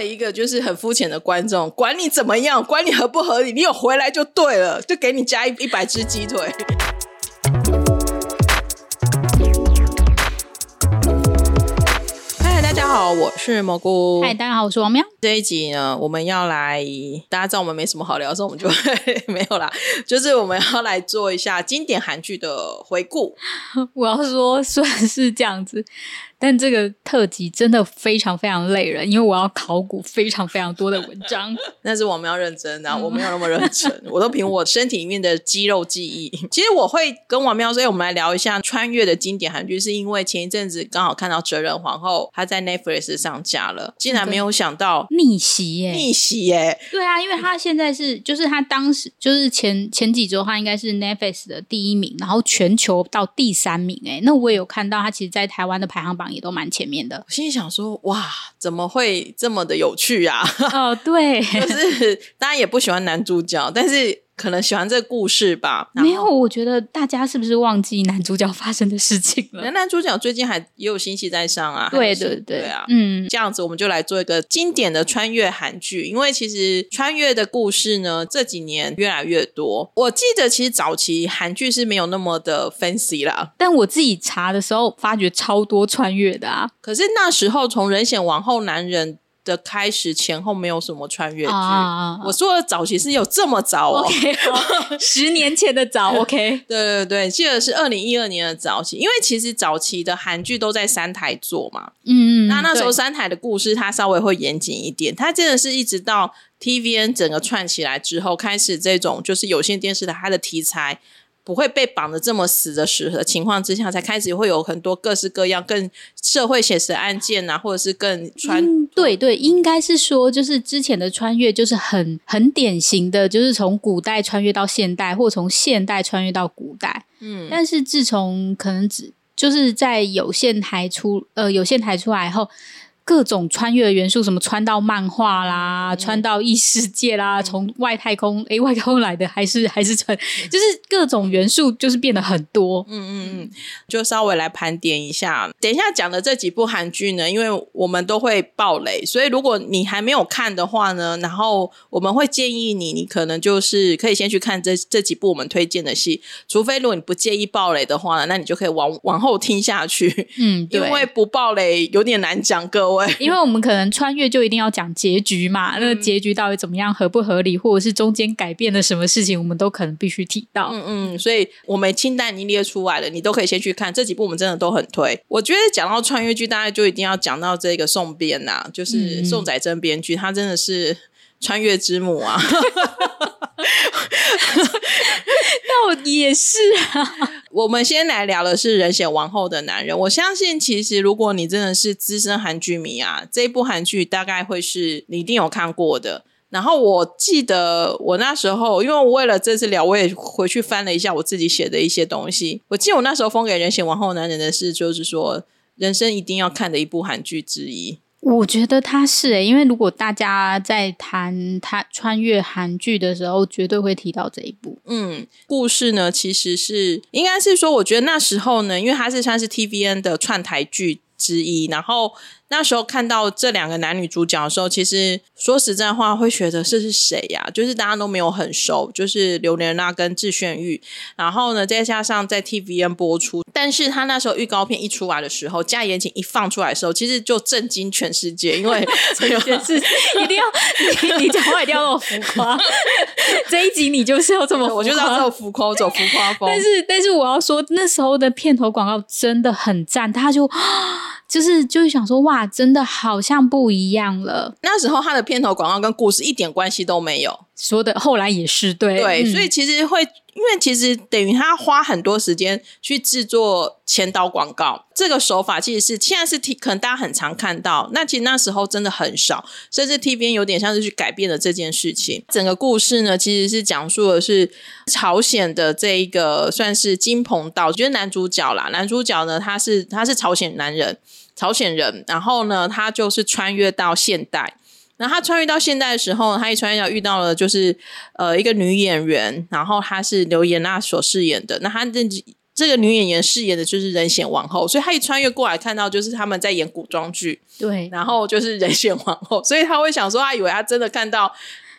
一个就是很肤浅的观众，管你怎么样，管你合不合理，你有回来就对了，就给你加一一百只鸡腿。嗨，大家好，我是蘑菇。嗨，大家好，我是王喵。这一集呢，我们要来，大家知道我们没什么好聊所以，我们就会 没有啦。就是我们要来做一下经典韩剧的回顾。我要说，虽然是这样子。但这个特辑真的非常非常累人，因为我要考古非常非常多的文章。但是我们要认真的，我没有那么认真，我都凭我身体里面的肌肉记忆。其实我会跟王喵说，我们来聊一下穿越的经典韩剧，是因为前一阵子刚好看到《哲仁皇后》，她在 Netflix 上架了，竟然没有想到逆袭耶！逆袭耶！对啊，因为她现在是，就是她当时就是前前几周，她应该是 Netflix 的第一名，然后全球到第三名。哎，那我也有看到她，其实，在台湾的排行榜。也都蛮前面的，我心里想说，哇，怎么会这么的有趣啊？哦，对，就是大家也不喜欢男主角，但是。可能喜欢这个故事吧。没有，我觉得大家是不是忘记男主角发生的事情了？男男主角最近还也有新戏在上啊。对对对，对啊，嗯，这样子我们就来做一个经典的穿越韩剧。因为其实穿越的故事呢，这几年越来越多。我记得其实早期韩剧是没有那么的 fancy 啦，但我自己查的时候发觉超多穿越的啊。可是那时候从人显王后男人。的开始前后没有什么穿越剧，啊、我说的早期是有这么早哦，okay, 哦十年前的早，OK，对对对，记得是二零一二年的早期，因为其实早期的韩剧都在三台做嘛，嗯嗯，那那时候三台的故事它稍微会严谨一点，它真的是一直到 TVN 整个串起来之后，开始这种就是有线电视的它的题材。不会被绑得这么死的时的情况之下，才开始会有很多各式各样更社会写实的案件啊，或者是更穿、嗯、对对，应该是说，就是之前的穿越就是很很典型的，就是从古代穿越到现代，或从现代穿越到古代。嗯，但是自从可能只就是在有线台出呃有线台出来后。各种穿越的元素，什么穿到漫画啦，嗯、穿到异世界啦，从、嗯、外太空诶，外太空来的还是 还是穿，就是各种元素就是变得很多。嗯嗯嗯，就稍微来盘点一下。等一下讲的这几部韩剧呢，因为我们都会爆雷，所以如果你还没有看的话呢，然后我们会建议你，你可能就是可以先去看这这几部我们推荐的戏，除非如果你不介意爆雷的话呢，那你就可以往往后听下去。嗯，对，因为不爆雷有点难讲，各位。因为我们可能穿越就一定要讲结局嘛，嗯、那个结局到底怎么样，合不合理，或者是中间改变了什么事情，我们都可能必须提到。嗯嗯，所以我们清单已经列出来了，你都可以先去看这几部，我们真的都很推。我觉得讲到穿越剧，大家就一定要讲到这个宋编呐，就是宋载真编剧，他真的是穿越之母啊。那也是啊。我们先来聊的是人显王后的男人。我相信，其实如果你真的是资深韩剧迷啊，这一部韩剧大概会是你一定有看过的。然后我记得我那时候，因为我为了这次聊，我也回去翻了一下我自己写的一些东西。我记得我那时候封给人显王后男人的是，就是说人生一定要看的一部韩剧之一。我觉得他是诶、因为如果大家在谈他穿越韩剧的时候，绝对会提到这一部。嗯，故事呢，其实是应该是说，我觉得那时候呢，因为他是算是 TVN 的串台剧之一，然后。那时候看到这两个男女主角的时候，其实说实在话，会觉得这是谁呀？就是大家都没有很熟，就是刘莲娜跟智炫玉。然后呢，再加上在 TVN 播出，但是他那时候预告片一出来的时候，加言情一放出来的时候，其实就震惊全世界，因为 这件事一定要你你讲话一定要那么浮夸。这一集你就是要这么，我就是要这么浮夸，走浮夸风。但是但是我要说，那时候的片头广告真的很赞，他就。就是就是想说哇，真的好像不一样了。那时候他的片头广告跟故事一点关系都没有，说的后来也是对对，所以其实会。因为其实等于他花很多时间去制作前导广告，这个手法其实是现在是 T 可能大家很常看到，那其实那时候真的很少，甚至 TVN 有点像是去改变了这件事情。整个故事呢，其实是讲述的是朝鲜的这一个算是金鹏道，就是男主角啦。男主角呢，他是他是朝鲜男人，朝鲜人，然后呢，他就是穿越到现代。然后他穿越到现代的时候，他一穿越到遇到了就是呃一个女演员，然后她是刘妍娜所饰演的。那她这这个女演员饰演的就是仁显王后，所以她一穿越过来看到就是他们在演古装剧，对，然后就是仁显皇后，所以他会想说，他以为他真的看到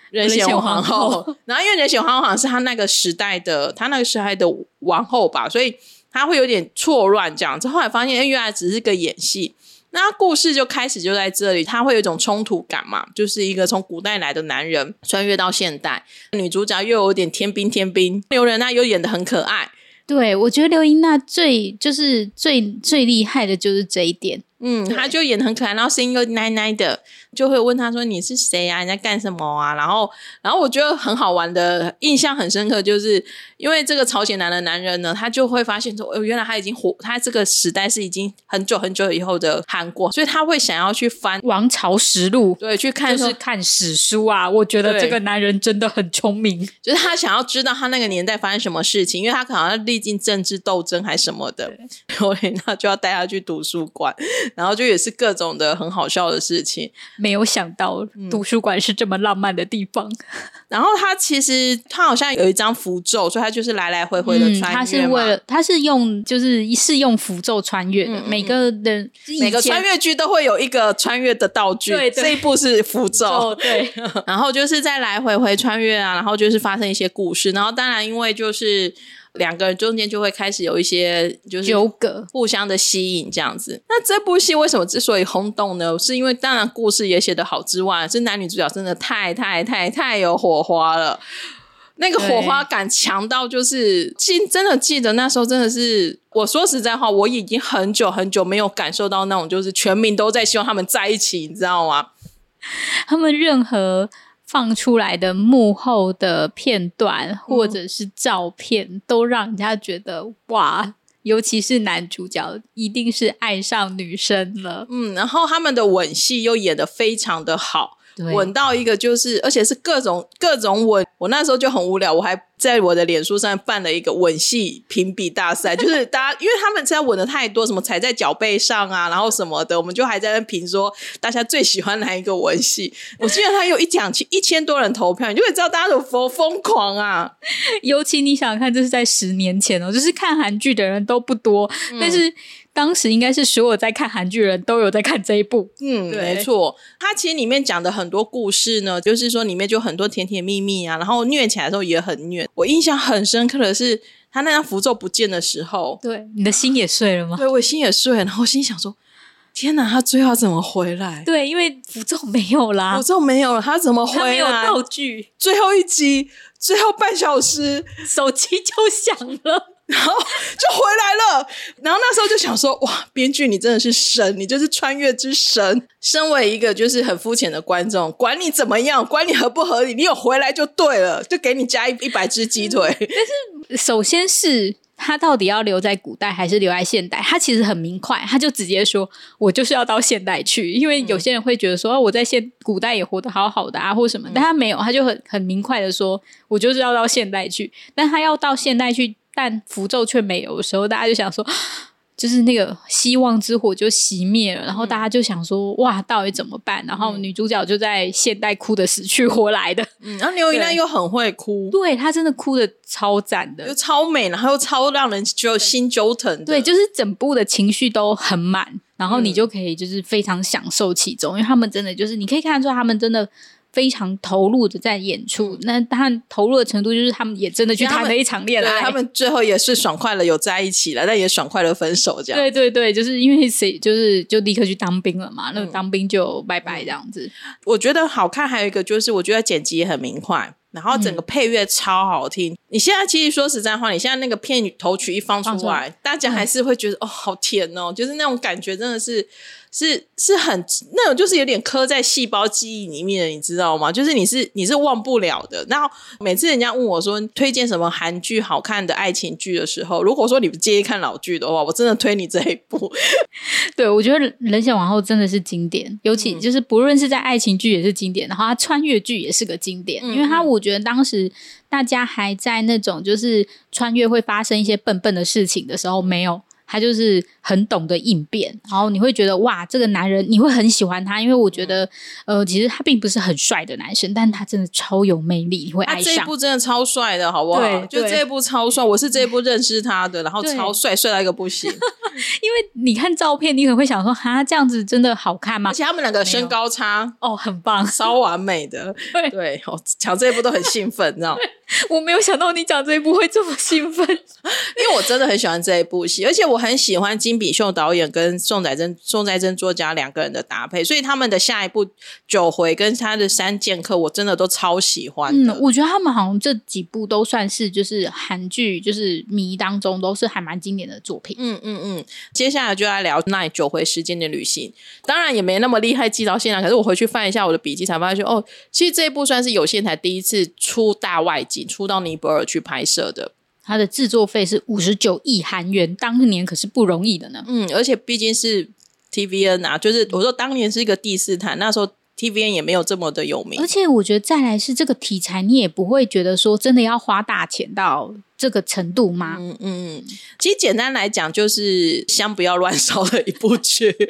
仁显皇后。然后因为仁显皇后好像是他那个时代的他那个时代的王后吧，所以他会有点错乱这样子。后来发现，原来只是个演戏。那故事就开始就在这里，他会有一种冲突感嘛，就是一个从古代来的男人穿越到现代，女主角又有点天兵天兵，刘仁娜又演的很可爱。对，我觉得刘英娜最就是最最厉害的就是这一点。嗯，他就演得很可爱，然后声音又奶奶的，就会问他说：“你是谁啊？你在干什么啊？”然后，然后我觉得很好玩的，印象很深刻，就是因为这个朝鲜男的男人呢，他就会发现说：“哦，原来他已经活，他这个时代是已经很久很久以后的韩国，所以他会想要去翻《王朝实录》，对，去看就是看史书啊。我觉得这个男人真的很聪明，就是他想要知道他那个年代发生什么事情，因为他可能要历经政治斗争还是什么的，所以他就要带他去图书馆。然后就也是各种的很好笑的事情，没有想到图书馆是这么浪漫的地方。嗯、然后他其实他好像有一张符咒，所以他就是来来回回的穿越、嗯。他是为了他是用就是是用符咒穿越的。嗯嗯每个人每个穿越剧都会有一个穿越的道具，对，对，这一部是符咒，对。然后就是在来回回穿越啊，然后就是发生一些故事。然后当然因为就是。两个人中间就会开始有一些就是纠葛，互相的吸引这样子。那这部戏为什么之所以轰动呢？是因为当然故事也写得好之外，是男女主角真的太太太太有火花了。那个火花感强到就是记真的记得那时候真的是，我说实在话，我已经很久很久没有感受到那种就是全民都在希望他们在一起，你知道吗？他们任何。放出来的幕后的片段或者是照片，嗯、都让人家觉得哇，尤其是男主角一定是爱上女生了。嗯，然后他们的吻戏又演得非常的好。吻到一个就是，而且是各种各种吻。我那时候就很无聊，我还在我的脸书上办了一个吻戏评比大赛，就是大家因为他们现在吻的太多，什么踩在脚背上啊，然后什么的，我们就还在那评说大家最喜欢哪一个吻戏。我记得他有一讲一千多人投票，你就会知道大家有多疯狂啊！尤其你想想看，这是在十年前哦，就是看韩剧的人都不多，嗯、但是。当时应该是所有在看韩剧的人都有在看这一部，嗯，没错。它其实里面讲的很多故事呢，就是说里面就很多甜甜蜜蜜啊，然后虐起来的时候也很虐。我印象很深刻的是，他那张符咒不见的时候，对，你的心也碎了吗？对，我心也碎了，然后我心想说：天哪，他最后怎么回来？对，因为符咒没有啦，符咒没有了，他怎么回来？他没有道具。最后一集，最后半小时，手机就响了。然后就回来了，然后那时候就想说，哇，编剧你真的是神，你就是穿越之神。身为一个就是很肤浅的观众，管你怎么样，管你合不合理，你有回来就对了，就给你加一一百只鸡腿。但是首先是他到底要留在古代还是留在现代？他其实很明快，他就直接说，我就是要到现代去，因为有些人会觉得说，我在现古代也活得好好的啊，或什么，但他没有，他就很很明快的说，我就是要到现代去，但他要到现代去。但符咒却没有的时候，大家就想说，就是那个希望之火就熄灭了，然后大家就想说，哇，到底怎么办？然后女主角就在现代哭得死去活来的，嗯，然后刘一娜又很会哭，对，她真的哭的超赞的，又超美，然后又超让人就心揪疼，对，就是整部的情绪都很满，然后你就可以就是非常享受其中，嗯、因为他们真的就是你可以看得出来，他们真的。非常投入的在演出，那他投入的程度就是他们也真的去谈了一场恋爱，他们最后也是爽快了，有在一起了，但也爽快了分手这样。对对对，就是因为谁就是就立刻去当兵了嘛，嗯、那个当兵就拜拜这样子。我觉得好看，还有一个就是我觉得剪辑也很明快，然后整个配乐超好听。嗯、你现在其实说实在话，你现在那个片头曲一放出来，出来大家还是会觉得、嗯、哦好甜哦，就是那种感觉真的是。是是很那种，就是有点刻在细胞记忆里面的，你知道吗？就是你是你是忘不了的。然后每次人家问我说推荐什么韩剧好看的爱情剧的时候，如果说你不介意看老剧的话，我真的推你这一部。对，我觉得《人选王后》真的是经典，尤其就是不论是在爱情剧也是经典，然后它穿越剧也是个经典，嗯、因为它我觉得当时大家还在那种就是穿越会发生一些笨笨的事情的时候没有。他就是很懂得应变，然后你会觉得哇，这个男人你会很喜欢他，因为我觉得，呃，其实他并不是很帅的男生，但他真的超有魅力，你会爱上。他这一部真的超帅的，好不好？对，就这一部超帅，我是这一部认识他的，然后超帅，帅到一个不行。因为你看照片，你可能会想说，哈，这样子真的好看吗？而且他们两个身高差哦，很棒，超完美的。对对，哦，讲这一部都很兴奋，你知道吗？我没有想到你讲这一部会这么兴奋，因为我真的很喜欢这一部戏，而且我很喜欢金炳秀导演跟宋载珍、宋载珍作家两个人的搭配，所以他们的下一部《九回》跟他的《三剑客》，我真的都超喜欢。嗯，我觉得他们好像这几部都算是就是韩剧，就是迷当中都是还蛮经典的作品。嗯嗯嗯，接下来就来聊那《九回时间的旅行》，当然也没那么厉害记到现在，可是我回去翻一下我的笔记，才发现哦，其实这一部算是有线台第一次出大外景。出到尼泊尔去拍摄的，它的制作费是五十九亿韩元，当年可是不容易的呢。嗯，而且毕竟是 TVN 啊，就是我说当年是一个第四台，那时候 TVN 也没有这么的有名。而且我觉得再来是这个题材，你也不会觉得说真的要花大钱到。这个程度吗？嗯嗯，其实简单来讲，就是香不要乱烧的一部剧。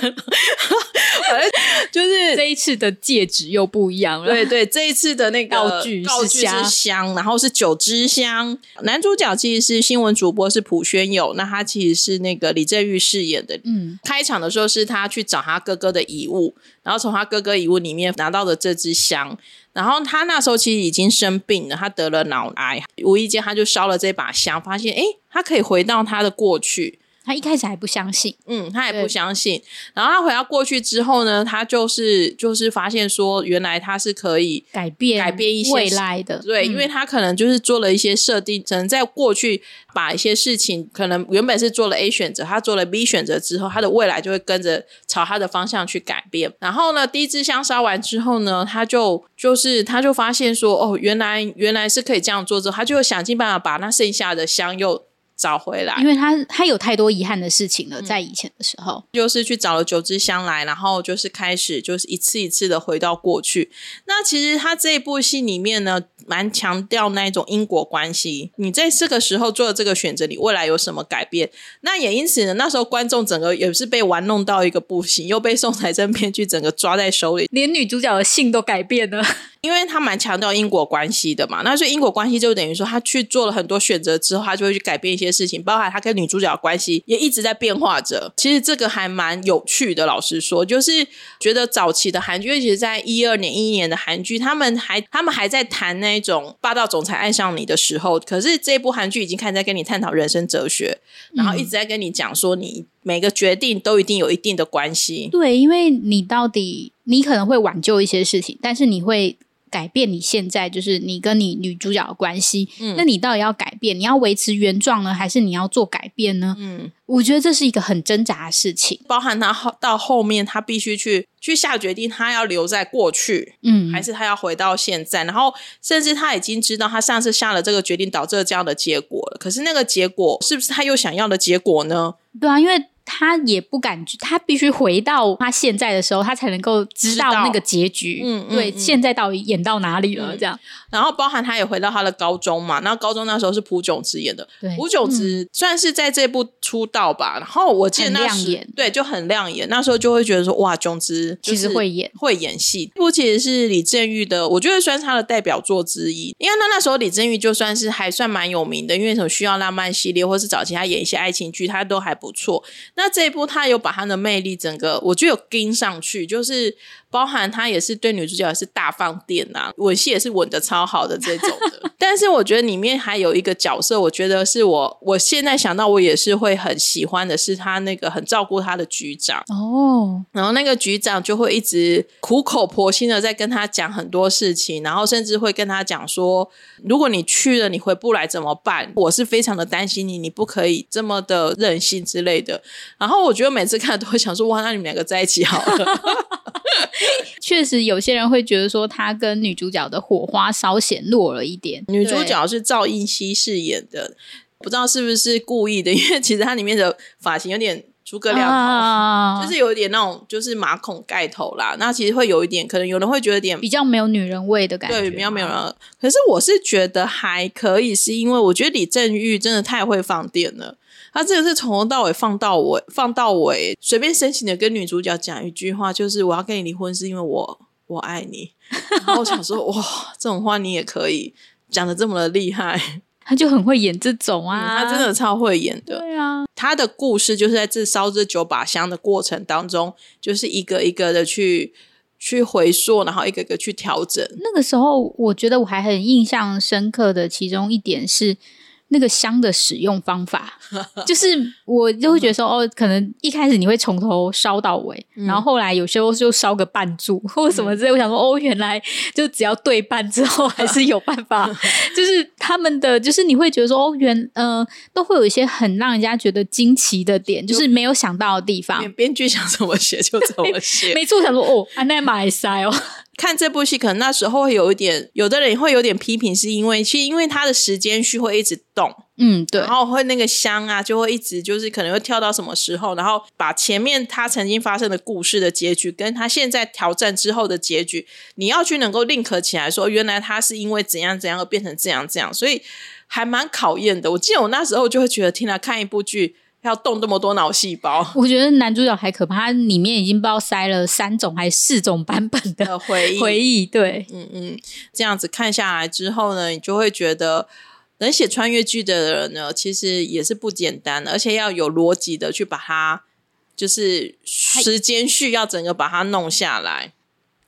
反正就是这一次的戒指又不一样了。对对，这一次的那个道具是香，然后是九支香。男主角其实是新闻主播，是朴宣友。那他其实是那个李正玉饰演的。嗯，开场的时候是他去找他哥哥的遗物，然后从他哥哥遗物里面拿到的这支香。然后他那时候其实已经生病了，他得了脑癌，无意间他就烧了这把香，发现诶，他可以回到他的过去。他一开始还不相信，嗯，他也不相信。然后他回到过去之后呢，他就是就是发现说，原来他是可以改变改变一些未来的。对，嗯，因为他可能就是做了一些设定，可能在过去把一些事情，可能原本是做了 A 选择，他做了 B 选择之后，他的未来就会跟着朝他的方向去改变。然后呢，第一支香烧完之后呢，他就就是他就发现说，哦，原来原来是可以这样做之后，他就想尽办法把那剩下的香又。找回来，因为他他有太多遗憾的事情了，在以前的时候，嗯，就是去找了九支香来，然后就是开始就是一次一次的回到过去。那其实他这一部戏里面呢，蛮强调那一种因果关系。你在这个时候做的这个选择，你未来有什么改变？那也因此呢，那时候观众整个也是被玩弄到一个不行，又被宋财政编剧整个抓在手里，连女主角的性都改变了。因为他蛮强调因果关系的嘛，那所以因果关系就等于说，他去做了很多选择之后，他就会去改变一些事情，包含他跟女主角的关系也一直在变化着。其实这个还蛮有趣的，老实说，就是觉得早期的韩剧，尤其是在一二年、一一年的韩剧，他们还他们还在谈那种霸道总裁爱上你的时候，可是这部韩剧已经开始在跟你探讨人生哲学，然后一直在跟你讲说，你每个决定都一定有一定的关系。对，因为你到底你可能会挽救一些事情，但是你会。改变你现在就是你跟你女主角的关系，嗯，那你到底要改变？你要维持原状呢，还是你要做改变呢？嗯，我觉得这是一个很挣扎的事情，包含他后到后面，他必须去去下决定，他要留在过去，嗯，还是他要回到现在？然后甚至他已经知道，他上次下了这个决定，导致了这样的结果了。可是那个结果是不是他又想要的结果呢？对啊，因为。他也不敢，他必须回到他现在的时候，他才能够知道那个结局。嗯，对嗯，现在到底演到哪里了？嗯、这样，然后包含他也回到他的高中嘛。然后高中那时候是朴炯植演的，对，朴炯植算是在这部出道吧。然后我记得那时对就很亮眼，那时候就会觉得说哇，炯植其实会演会演戏。这部其实是李正玉的，我觉得算是他的代表作之一。因为那那时候李正玉就算是还算蛮有名的，因为什么需要浪漫系列，或是早期他演一些爱情剧，他都还不错。那这一部他有把他的魅力整个，我觉得有跟上去，就是包含他也是对女主角也是大放电呐、啊，吻戏也是吻的超好的这种的。但是我觉得里面还有一个角色，我觉得是我我现在想到我也是会很喜欢的，是他那个很照顾他的局长哦。然后那个局长就会一直苦口婆心的在跟他讲很多事情，然后甚至会跟他讲说，如果你去了你回不来怎么办？我是非常的担心你，你不可以这么的任性之类的。然后我觉得每次看都会想说，哇，那你们两个在一起好了。确实，有些人会觉得说他跟女主角的火花稍显弱了一点。女主角是赵英熙饰演的，不知道是不是故意的，因为其实她里面的发型有点诸葛亮头，啊、就是有一点那种就是马孔盖头啦。那其实会有一点，可能有人会觉得有点比较没有女人味的感觉，对，比较没有人。可是我是觉得还可以，是因为我觉得李正玉真的太会放电了。他这个是从头到尾放到尾，放到尾，随便深情的跟女主角讲一句话，就是我要跟你离婚，是因为我我爱你。然后我想说，哇，这种话你也可以讲的这么的厉害，他就很会演这种啊，嗯，他真的超会演的。对啊，他的故事就是在这烧这九把香的过程当中，就是一个一个的去去回溯，然后一个一个去调整。那个时候，我觉得我还很印象深刻的其中一点是。那个香的使用方法，就是我就会觉得说，哦，可能一开始你会从头烧到尾，嗯、然后后来有时候就烧个半柱或者什么之类。嗯、我想说，哦，原来就只要对半之后，还是有办法。就是他们的，就是你会觉得说，哦，原呃，都会有一些很让人家觉得惊奇的点，就是没有想到的地方。编剧想怎么写就怎么写，没错。我想说，哦，安奈马塞哦。看这部戏，可能那时候会有一点，有的人会有点批评，是因为其实因为它的时间序会一直动，嗯，对，然后会那个香啊，就会一直就是可能会跳到什么时候，然后把前面他曾经发生的故事的结局，跟他现在挑战之后的结局，你要去能够 link 起来说，原来他是因为怎样怎样而变成这样这样，所以还蛮考验的。我记得我那时候就会觉得，听他，看一部剧。要动这么多脑细胞，我觉得男主角还可怕，他里面已经不知道塞了三种还是四种版本的回忆。回忆，对，嗯嗯，这样子看下来之后呢，你就会觉得能写穿越剧的人呢，其实也是不简单，而且要有逻辑的去把它，就是时间序要整个把它弄下来。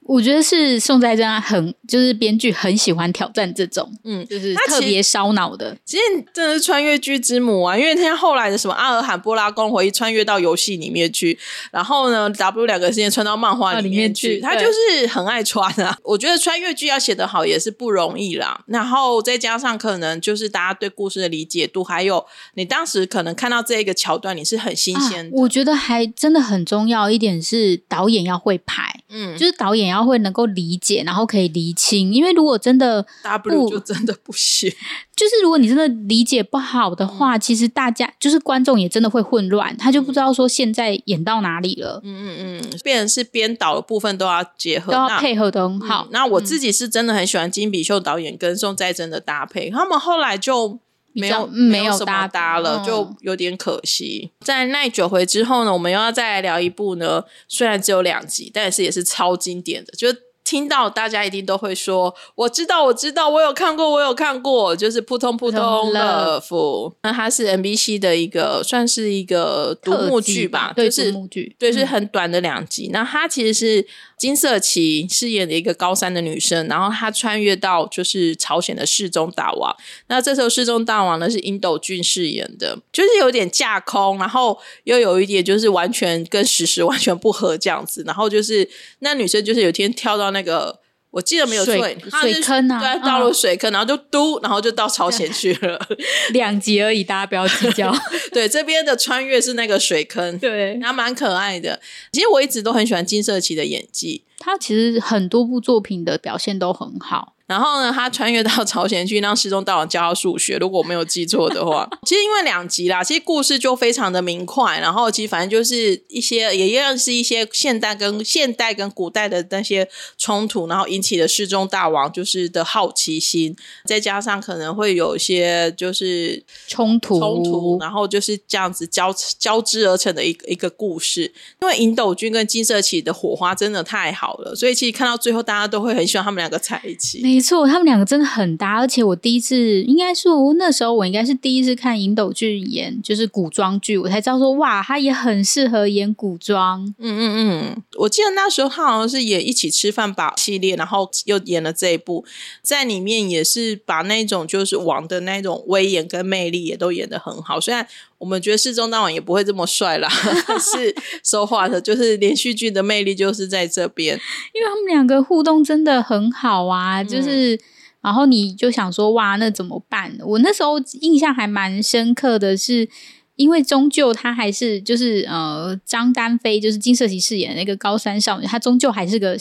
我觉得是宋在真很就是编剧很喜欢挑战这种，嗯，就是特别烧脑的。其实真的是穿越剧之母啊，因为他后来的什么阿尔罕布拉宫回忆穿越到游戏里面去，然后呢，W 两个世界穿到漫画里面去，他就是很爱穿啊。我觉得穿越剧要写得好也是不容易啦。然后再加上可能就是大家对故事的理解度，还有你当时可能看到这一个桥段，你是很新鲜的。啊，我觉得还真的很重要一点是导演要会拍，嗯，就是导演。要会能够理解，然后可以厘清，因为如果真的 W 就真的不行，就是如果你真的理解不好的话，嗯、其实大家就是观众也真的会混乱，他就不知道说现在演到哪里了。嗯嗯嗯，变成是编导的部分都要结合，都要配合的很好。那我自己是真的很喜欢金比秀导演跟宋在珍的搭配，他们后来就。没有没有什么搭了，嗯、就有点可惜。在耐久回之后呢，我们又要再来聊一部呢，虽然只有两集，但是也是超经典的，就是。听到大家一定都会说，我知道，我知道，我有看过，我有看过，就是扑通扑通 Love。那它是 NBC 的一个，算是一个独幕剧吧，对，就是独幕剧，对，是很短的两集。嗯、那它其实是金色琪饰演的一个高三的女生，然后她穿越到就是朝鲜的世宗大王。那这时候世宗大王呢是尹斗俊饰演的，就是有点架空，然后又有一点就是完全跟史实完全不合这样子。然后就是那女生就是有一天跳到那。个我记得没有错，水，水坑啊，对，到了水坑，嗯、然后就嘟，然后就到朝鲜去了。两集而已，大家不要计较。对，这边的穿越是那个水坑，对，还蛮可爱的。其实我一直都很喜欢金色琪的演技，他其实很多部作品的表现都很好。然后呢，他穿越到朝鲜去，让失宗大王教他数学。如果我没有记错的话，其实因为两集啦，其实故事就非常的明快。然后其实反正就是一些，也一样是一些现代跟现代跟古代的那些冲突，然后引起了世宗大王就是的好奇心，再加上可能会有一些就是冲突冲突，然后就是这样子交交织而成的一个一个故事。因为尹斗君跟金色起的火花真的太好了，所以其实看到最后，大家都会很喜欢他们两个在一起。错，他们两个真的很搭，而且我第一次应该说，我那时候我应该是第一次看尹斗俊演就是古装剧，我才知道说哇，他也很适合演古装。嗯嗯嗯，我记得那时候他好像是演一起吃饭吧系列，然后又演了这一部，在里面也是把那种就是王的那种威严跟魅力也都演得很好，虽然。我们觉得世宗大王也不会这么帅啦，是说话的，就是连续剧的魅力就是在这边，因为他们两个互动真的很好啊，就是，嗯、然后你就想说哇，那怎么办？我那时候印象还蛮深刻的是。因为终究他还是就是呃张丹飞就是金色骑饰演的那个高三少女，她终究还是个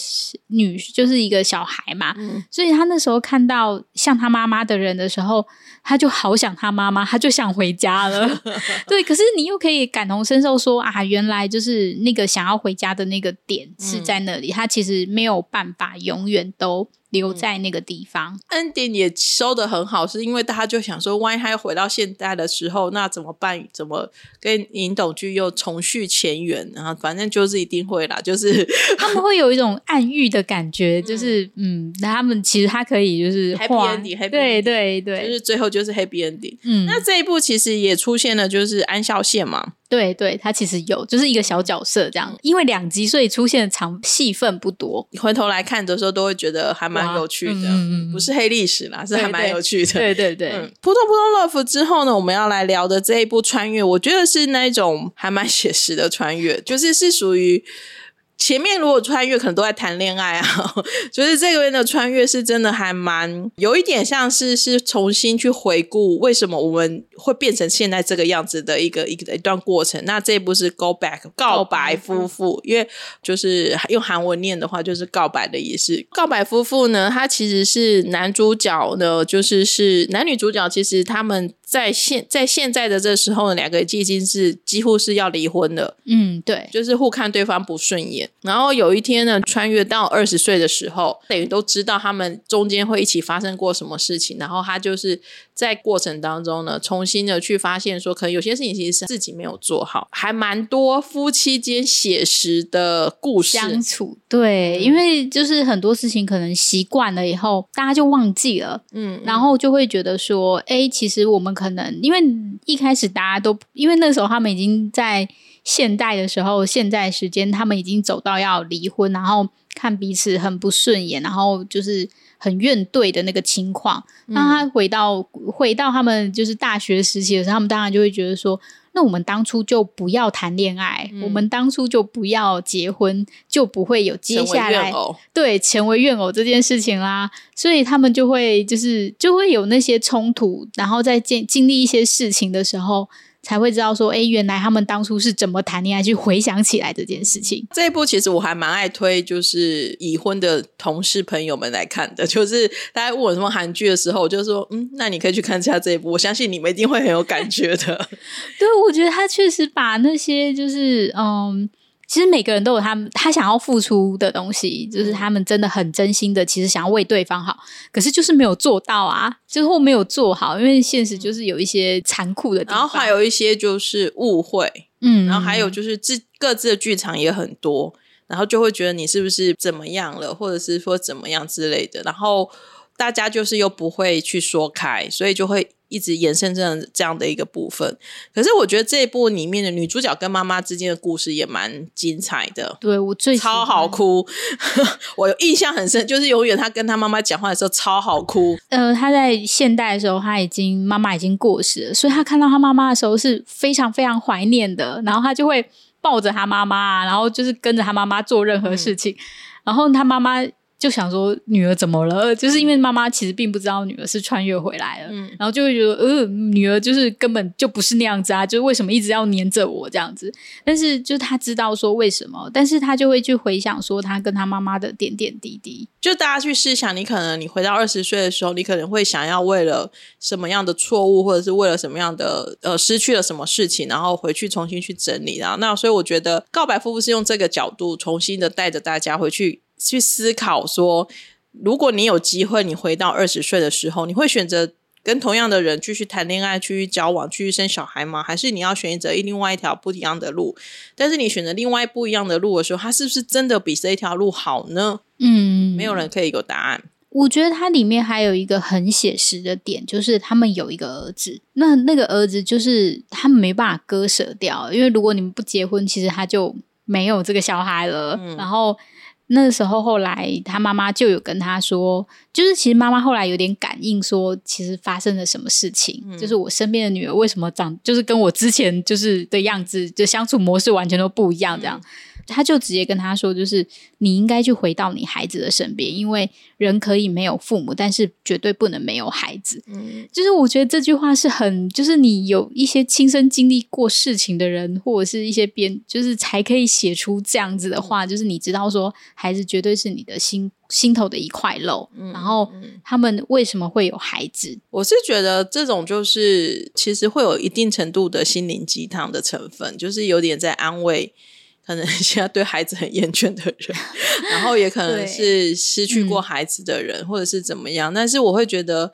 女，就是一个小孩嘛，嗯、所以她那时候看到像她妈妈的人的时候，她就好想她妈妈，她就想回家了。对，可是你又可以感同身受说啊，原来就是那个想要回家的那个点是在那里，嗯、其实没有办法永远都。留在那个地方，ending 也收的很好，是因为大家就想说，万一他又回到现代的时候，那怎么办？怎么跟尹董剧又重续前缘？然后反正就是一定会啦，就是 他们会有一种暗喻的感觉，就是嗯，他们其实他可以就是 happy ending，对对对，就是最后就是 happy ending。嗯，那这一部其实也出现了，就是安孝燮嘛。对对，他其实有，就是一个小角色这样，因为两集，所以出现的场戏份不多。你回头来看的时候，都会觉得还蛮有趣的，嗯、不是黑历史啦，是还蛮有趣的。对对对，对，嗯，扑通扑通 Love 之后呢，我们要来聊的这一部穿越，我觉得是那一种还蛮写实的穿越，就是是属于。前面如果穿越可能都在谈恋爱啊，就是这个人的穿越是真的还蛮有一点像是是重新去回顾为什么我们会变成现在这个样子的一个一个一段过程。那这部是 Go Back 告白夫妇，因为就是用韩文念的话就是告白的意思。告白夫妇呢，他其实是男主角呢，就是是男女主角，其实他们。在现在现在的这时候呢，两个已经是几乎是要离婚了。嗯，对，就是互看对方不顺眼。然后有一天呢，穿越到二十岁的时候，等于都知道他们中间会一起发生过什么事情。然后他就是在过程当中呢，重新的去发现说，可能有些事情其实是自己没有做好，还蛮多夫妻间写实的故事相处。对，嗯、因为就是很多事情可能习惯了以后，大家就忘记了。嗯，然后就会觉得说，哎，其实我们。可能因为一开始大家都因为那时候他们已经在现代的时候，现在时间他们已经走到要离婚，然后看彼此很不顺眼，然后就是很怨怼的那个情况。那、他回到回到他们就是大学时期的时候，他们当然就会觉得说。那我们当初就不要谈恋爱，嗯、我们当初就不要结婚，就不会有接下来对成为怨偶这件事情啦。所以他们就会就是就会有那些冲突，然后在经经历一些事情的时候。才会知道说，哎，原来他们当初是怎么谈恋爱，去回想起来这件事情。这一部其实我还蛮爱推，就是已婚的同事朋友们来看的。就是大家问我什么韩剧的时候，我就说，嗯，那你可以去看一下这一部，我相信你们一定会很有感觉的。对，我觉得他确实把那些就是，嗯。其实每个人都有他们他想要付出的东西，就是他们真的很真心的，其实想要为对方好，可是就是没有做到啊，最后没有做好，因为现实就是有一些残酷的地方，然后还有一些就是误会，嗯，然后还有就是自各自的剧场也很多，然后就会觉得你是不是怎么样了，或者是说怎么样之类的，然后大家就是又不会去说开，所以就会。一直延伸这样这样的一个部分，可是我觉得这一部里面的女主角跟妈妈之间的故事也蛮精彩的。对，我最超好哭，我有印象很深，就是永远她跟她妈妈讲话的时候超好哭。呃，她在现代的时候，她已经妈妈已经过世了，所以她看到她妈妈的时候是非常非常怀念的，然后她就会抱着她妈妈，然后就是跟着她妈妈做任何事情，嗯、然后她妈妈。就想说女儿怎么了？就是因为妈妈其实并不知道女儿是穿越回来了，嗯，然后就会觉得，呃，女儿就是根本就不是那样子啊，就是为什么一直要黏着我这样子？但是就是他知道说为什么，但是他就会去回想说他跟他妈妈的点点滴滴。就大家去试想，你可能你回到二十岁的时候，你可能会想要为了什么样的错误，或者是为了什么样的呃失去了什么事情，然后回去重新去整理。然后那所以我觉得告白夫妇是用这个角度重新的带着大家回去。去思考说，如果你有机会，你回到二十岁的时候，你会选择跟同样的人继续谈恋爱、继续交往、继续生小孩吗？还是你要选择另外一条不一样的路？但是你选择另外不一样的路的时候，它是不是真的比这一条路好呢？嗯，没有人可以有答案。我觉得它里面还有一个很写实的点，就是他们有一个儿子，那那个儿子就是他们没办法割舍掉，因为如果你们不结婚，其实他就没有这个小孩了。嗯、然后那时候后来他妈妈就有跟他说，就是其实妈妈后来有点感应说，其实发生了什么事情，嗯、就是我身边的女儿为什么长，就是跟我之前就是的样子，就相处模式完全都不一样，这样。嗯他就直接跟他说：“就是你应该去回到你孩子的身边，因为人可以没有父母，但是绝对不能没有孩子。”嗯，就是我觉得这句话是很，就是你有一些亲身经历过事情的人，或者是一些编，就是才可以写出这样子的话。就是你知道说，孩子绝对是你的心心头的一块肉。嗯，然后他们为什么会有孩子？我是觉得这种就是其实会有一定程度的心灵鸡汤的成分，就是有点在安慰。可能 现在对孩子很厌倦的人，然后也可能是失去过孩子的人，嗯、或者是怎么样。但是我会觉得，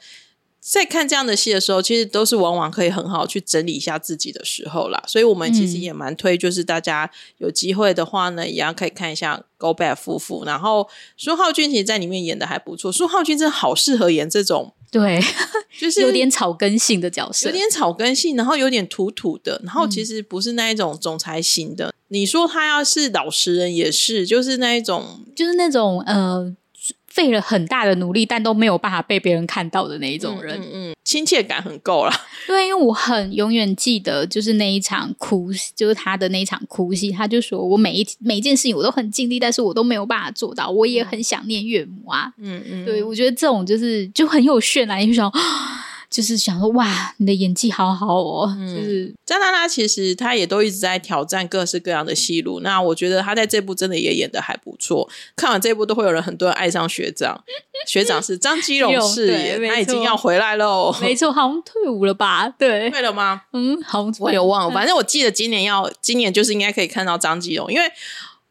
在看这样的戏的时候，其实都是往往可以很好去整理一下自己的时候啦。所以我们其实也蛮推，就是大家有机会的话呢，一样可以看一下 Go Back 夫妇。然后苏浩俊其实在里面演的还不错，苏浩俊真的好适合演这种。对，就是有点草根性的角色，有点草根性，然后有点土土的，然后其实不是那一种总裁型的。嗯、你说他要是老实人，也是，就是那一种，就是那种呃。费了很大的努力，但都没有办法被别人看到的那一种人，嗯、切感很够了。对，因为我很永远记得，就是那一场哭，就是他的那一场哭戏，他就说我每一每一件事情我都很尽力，但是我都没有办法做到，我也很想念岳母啊。嗯嗯，对，我觉得这种就是就很有渲染，就想。就是想说，哇，你的演技好好哦！嗯、就是张娜拉，其实她也都一直在挑战各式各样的戏路。那我觉得她在这部真的也演的还不错。看完这部，都会有人很多人爱上学长。学长是张基 龙饰演，他已经要回来喽。没错，好像退伍了吧？对，退了吗？嗯，好，我也忘了。反正我记得今年要，今年就是应该可以看到张基龙，因为。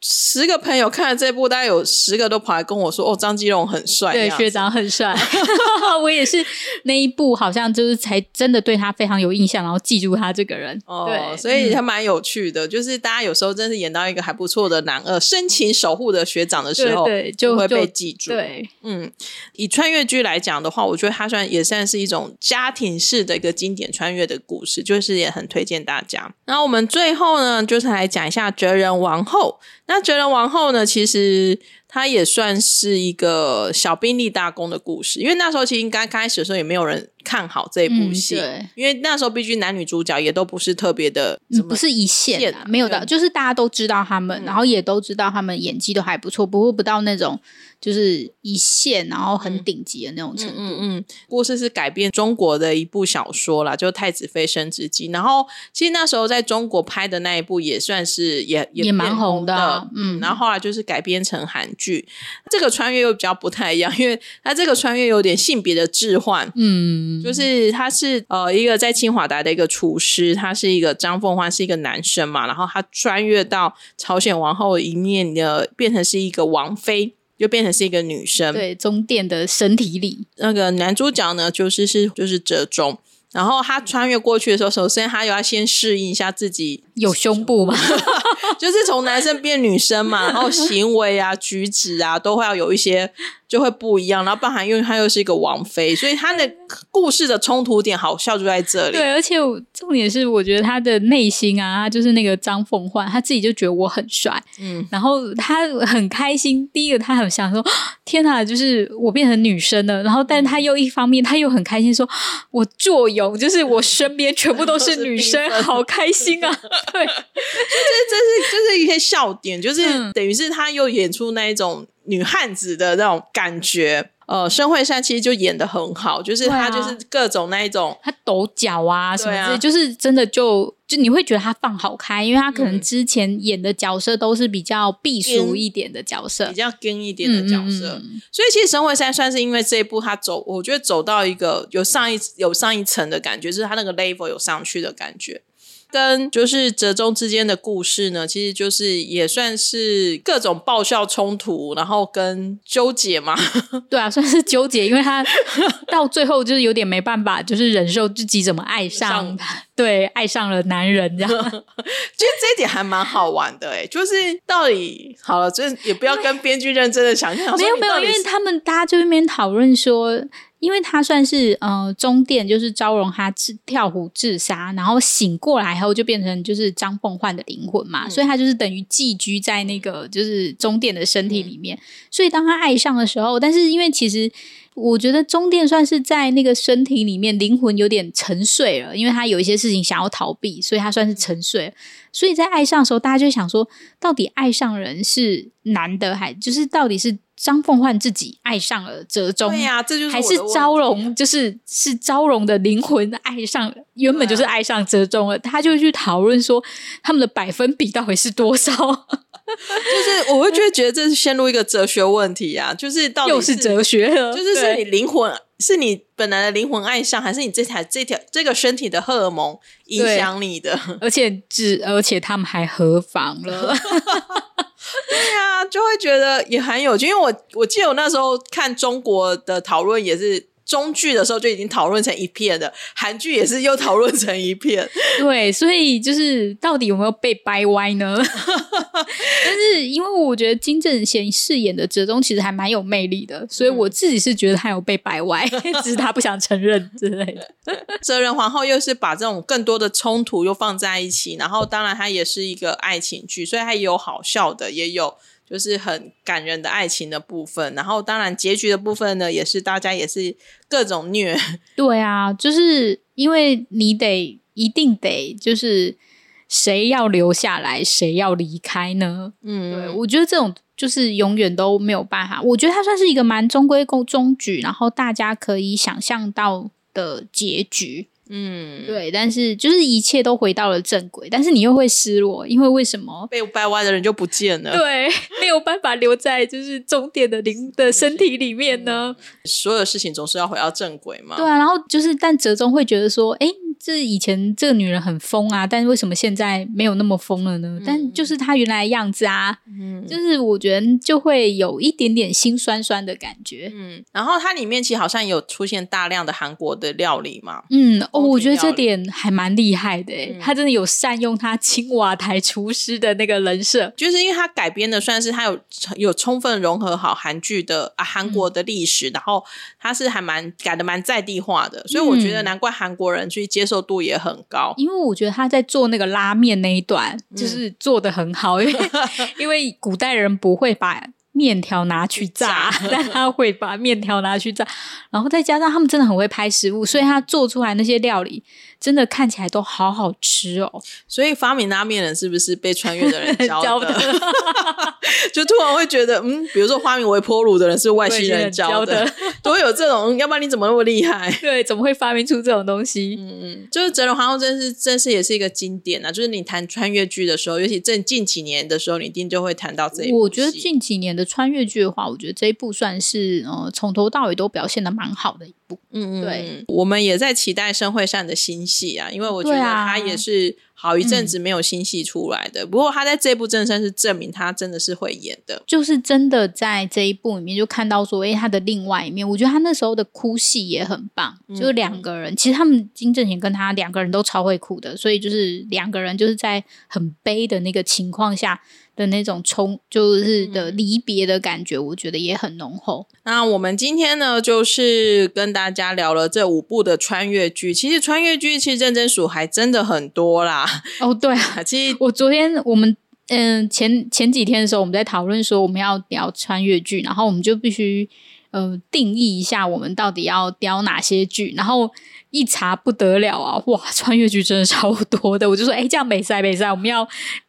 十个朋友看了这部，大概有十个都跑来跟我说：“哦，张基龙很帅。”对，学长很帅。我也是那一部，好像就是才真的对他非常有印象，然后记住他这个人。哦，对，所以他蛮有趣的。嗯、就是大家有时候真是演到一个还不错的男二，深情守护的学长的时候，对，对就会被记住。对，嗯，以穿越剧来讲的话，我觉得它算也算是一种家庭式的一个经典穿越的故事，就是也很推荐大家。然后我们最后呢，就是来讲一下哲人王后。那那觉得王后呢？其实她也算是一个小兵立大功的故事，因为那时候其实应该开始的时候也没有人看好这部戏，因为那时候毕竟男女主角也都不是特别的，不是一线啊，没有的，就是大家都知道他们，嗯、然后也都知道他们演技都还不错，不过不到那种。就是一线，然后很顶级的那种程度。嗯嗯，嗯，故事是改编中国的一部小说啦，就《太子妃升职记》。然后其实那时候在中国拍的那一部也算是也也蛮红的，红的嗯。然后后来就是改编成韩剧，这个穿越又比较不太一样，因为它这个穿越有点性别的置换。嗯，就是他是呃一个在清华待的一个厨师，他是一个张凤欢是一个男生嘛，然后他穿越到朝鲜王后一面的，变成是一个王妃。就变成是一个女生，对，中殿的身体里，那个男主角呢，就是是就是哲中，然后他穿越过去的时候，首先他又要先适应一下自己有胸部嘛，就是从男生变女生嘛，然后行为啊、举止啊，都会要有一些。就会不一样，然后包含因为他又是一个王妃，所以他的故事的冲突点好笑就在这里。对，而且重点是，我觉得他的内心啊，就是那个张凤焕，他自己就觉得我很帅，嗯，然后他很开心。第一个，他很想说：“天哪，就是我变成女生了。”然后，但他又一方面，他又很开心，说：“我坐拥，就是我身边全部都是女生，好开心啊！” 对，就是这是这是一些笑点，就是、嗯、等于是她又演出那一种。女汉子的那种感觉，呃，申惠善其实就演的很好，就是她就是各种那一种，她、啊、抖脚啊什么之类，啊、就是真的就就你会觉得他放好开，因为他可能之前演的角色都是比较避俗一点的角色，比较跟一点的角色，嗯、所以其实神尾山算是因为这一部他走，我觉得走到一个有上一有上一层的感觉，就是他那个 level 有上去的感觉。跟就是折中之间的故事呢，其实就是也算是各种爆笑冲突，然后跟纠结嘛。对啊，算是纠结，因为他 到最后就是有点没办法，就是忍受自己怎么爱上，上对，爱上了男人这样。其实这一点还蛮好玩的哎，就是到底好了，就是也不要跟编剧认真的想想。没有没有，因为他们大家就那边讨论说。因为他算是呃中电，就是招容他自跳湖自杀，然后醒过来后就变成就是张凤焕的灵魂嘛，嗯、所以他就是等于寄居在那个就是中电的身体里面。嗯、所以当他爱上的时候，但是因为其实我觉得中电算是在那个身体里面灵魂有点沉睡了，因为他有一些事情想要逃避，所以他算是沉睡了。所以在爱上的时候，大家就想说，到底爱上人是男的还就是到底是？张凤焕自己爱上了哲宗，对呀、啊，这就是还是昭容，就是是昭容的灵魂爱上，原本就是爱上哲宗了。啊、他就去讨论说，他们的百分比到底是多少？就是我会觉得，觉得这是陷入一个哲学问题啊，就是到底是又是哲学了，就是是你灵魂是你本来的灵魂爱上，还是你这台这条这个身体的荷尔蒙影响你的？而且只而且他们还合房了。对呀、就会觉得也很有趣，因为我我记得我那时候看中国的讨论也是中剧的时候就已经讨论成一片了，韩剧也是又讨论成一片。对，所以就是到底有没有被掰歪呢？但是因为我觉得金正贤饰演的哲宗其实还蛮有魅力的，所以我自己是觉得他有被掰歪，只是他不想承认之类的。哲仁皇后又是把这种更多的冲突又放在一起，然后当然它也是一个爱情剧，所以它也有好笑的，也有。就是很感人的爱情的部分，然后当然结局的部分呢，也是大家也是各种虐。对啊，就是因为你得一定得，就是谁要留下来，谁要离开呢？嗯，对，我觉得这种就是永远都没有办法。我觉得它算是一个蛮中规中矩，然后大家可以想象到的结局。嗯，对，但是就是一切都回到了正轨，但是你又会失落，因为为什么被掰弯的人就不见了？对，没有办法留在就是终点的灵 的身体里面呢？所有事情总是要回到正轨嘛。对啊，然后就是但折中会觉得说，哎，这以前这个女人很疯啊，但是为什么现在没有那么疯了呢？嗯、但就是她原来的样子啊，嗯，就是我觉得就会有一点点心酸酸的感觉。嗯，然后它里面其实好像有出现大量的韩国的料理嘛，嗯。哦，我觉得这点还蛮厉害的诶，嗯、他真的有善用他青瓦台厨师的那个人设，就是因为他改编的算是他有有充分融合好韩剧的啊韩国的历史，嗯、然后他是还蛮改的蛮在地化的，所以我觉得难怪韩国人去接受度也很高。因为我觉得他在做那个拉面那一段，就是做的很好，因为 因为古代人不会把。面条拿去炸，但他会把面条拿去炸，然后再加上他们真的很会拍食物，所以他做出来那些料理。真的看起来都好好吃哦，所以发明拉面人是不是被穿越的人教的？教的 就突然会觉得，嗯，比如说发明微波炉的人是外星人教的，都有这种，要不然你怎么那么厉害？对，怎么会发明出这种东西？嗯嗯，就是《整容皇后》真是真是也是一个经典啊！就是你谈穿越剧的时候，尤其正近几年的时候，你一定就会谈到这一部。我觉得近几年的穿越剧的话，我觉得这一部算是呃从头到尾都表现的蛮好的一部。嗯嗯，对，我们也在期待申惠善的新戏啊，因为我觉得他也是好一阵子没有新戏出来的。啊嗯、不过他在这一部正身是证明他真的是会演的，就是真的在这一部里面就看到说，哎，他的另外一面。我觉得他那时候的哭戏也很棒，嗯、就是两个人，其实他们金正贤跟他两个人都超会哭的，所以就是两个人就是在很悲的那个情况下。的那种冲，就是的离别的感觉，我觉得也很浓厚。那我们今天呢，就是跟大家聊了这五部的穿越剧。其实穿越剧其实认真数还真的很多啦。哦，对啊，其实我昨天我们嗯前前几天的时候，我们在讨论说我们要聊穿越剧，然后我们就必须呃定义一下我们到底要聊哪些剧，然后。一查不得了啊！哇，穿越剧真的超多的，我就说，哎、欸，这样没赛没赛，我们要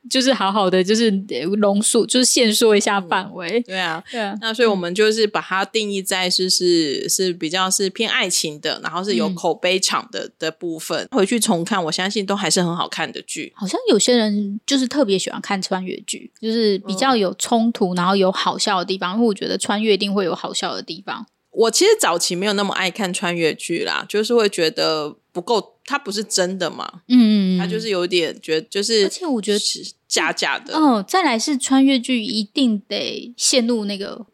就是好好的，就是浓缩，就是限缩一下范围、嗯。对啊，对啊。那所以我们就是把它定义在是是是比较是偏爱情的，然后是有口碑场的、嗯、的部分。回去重看，我相信都还是很好看的剧。好像有些人就是特别喜欢看穿越剧，就是比较有冲突，然后有好笑的地方。因为我觉得穿越一定会有好笑的地方。我其实早期没有那么爱看穿越剧啦，就是会觉得。不够，它不是真的嘛。嗯，它就是有点觉得，就是而且我觉得是假假的。嗯，再来是穿越剧一定得陷入那个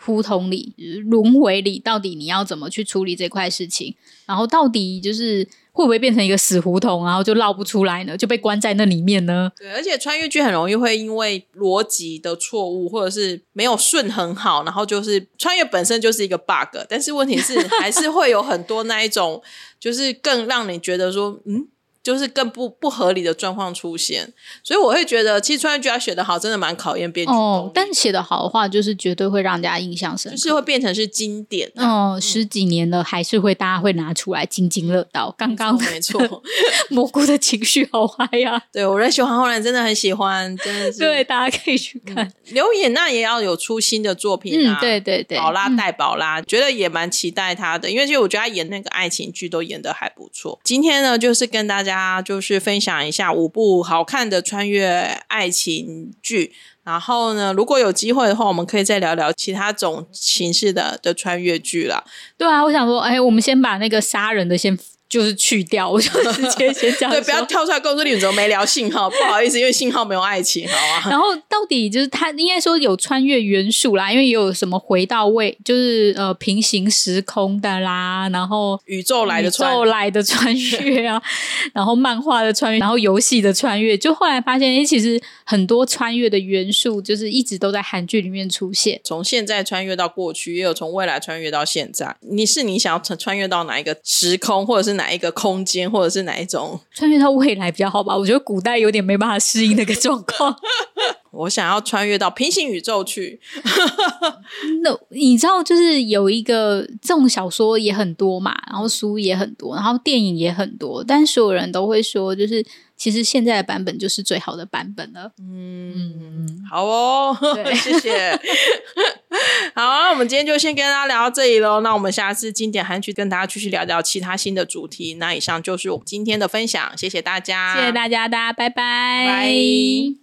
胡同里、轮回里，到底你要怎么去处理这块事情？然后到底就是。会不会变成一个死胡同，然后就绕不出来呢？就被关在那里面呢？对，而且穿越剧很容易会因为逻辑的错误，或者是没有顺很好，然后就是穿越本身就是一个 bug。但是问题是，还是会有很多那一种，就是更让你觉得说，嗯。就是更不不合理的状况出现，所以我会觉得，其实穿越剧要写的好，真的蛮考验编剧哦。但写的好的话，就是绝对会让人家印象深刻，就是会变成是经典。哦，十几年了，还是会大家会拿出来津津乐道。刚刚没错，蘑菇的情绪好嗨呀、啊！对，我在喜欢后来真的很喜欢，真的是 对，大家可以去看。嗯、刘演娜也要有出新的作品啊，嗯、对对对，宝拉带宝拉，嗯、觉得也蛮期待他的，因为其实我觉得他演那个爱情剧都演得还不错。今天呢，就是跟大家就是分。享一下五部好看的穿越爱情剧，然后呢，如果有机会的话，我们可以再聊聊其他种形式的的穿越剧了。对啊，我想说，哎，我们先把那个杀人的先。就是去掉，我就直接先讲。对，不要跳出来告诉你们怎么没聊信号，不好意思，因为信号没有爱情，好啊。然后到底就是他应该说有穿越元素啦，因为也有什么回到位，就是呃平行时空的啦，然后宇宙来的穿宇宙来的穿越啊，然后漫画的穿越，然后游戏的穿越，就后来发现，哎，其实很多穿越的元素就是一直都在韩剧里面出现，从现在穿越到过去，也有从未来穿越到现在。你是你想要穿穿越到哪一个时空，或者是？哪一个空间，或者是哪一种穿越到未来比较好吧？我觉得古代有点没办法适应那个状况。我想要穿越到平行宇宙去。那你知道，就是有一个这种小说也很多嘛，然后书也很多，然后电影也很多，但所有人都会说，就是其实现在的版本就是最好的版本了。嗯，嗯好哦，对 谢谢。好，那我们今天就先跟大家聊到这里喽。那我们下次经典韩剧跟大家继续聊聊其他新的主题。那以上就是我们今天的分享，谢谢大家，谢谢大家，大家拜拜。拜。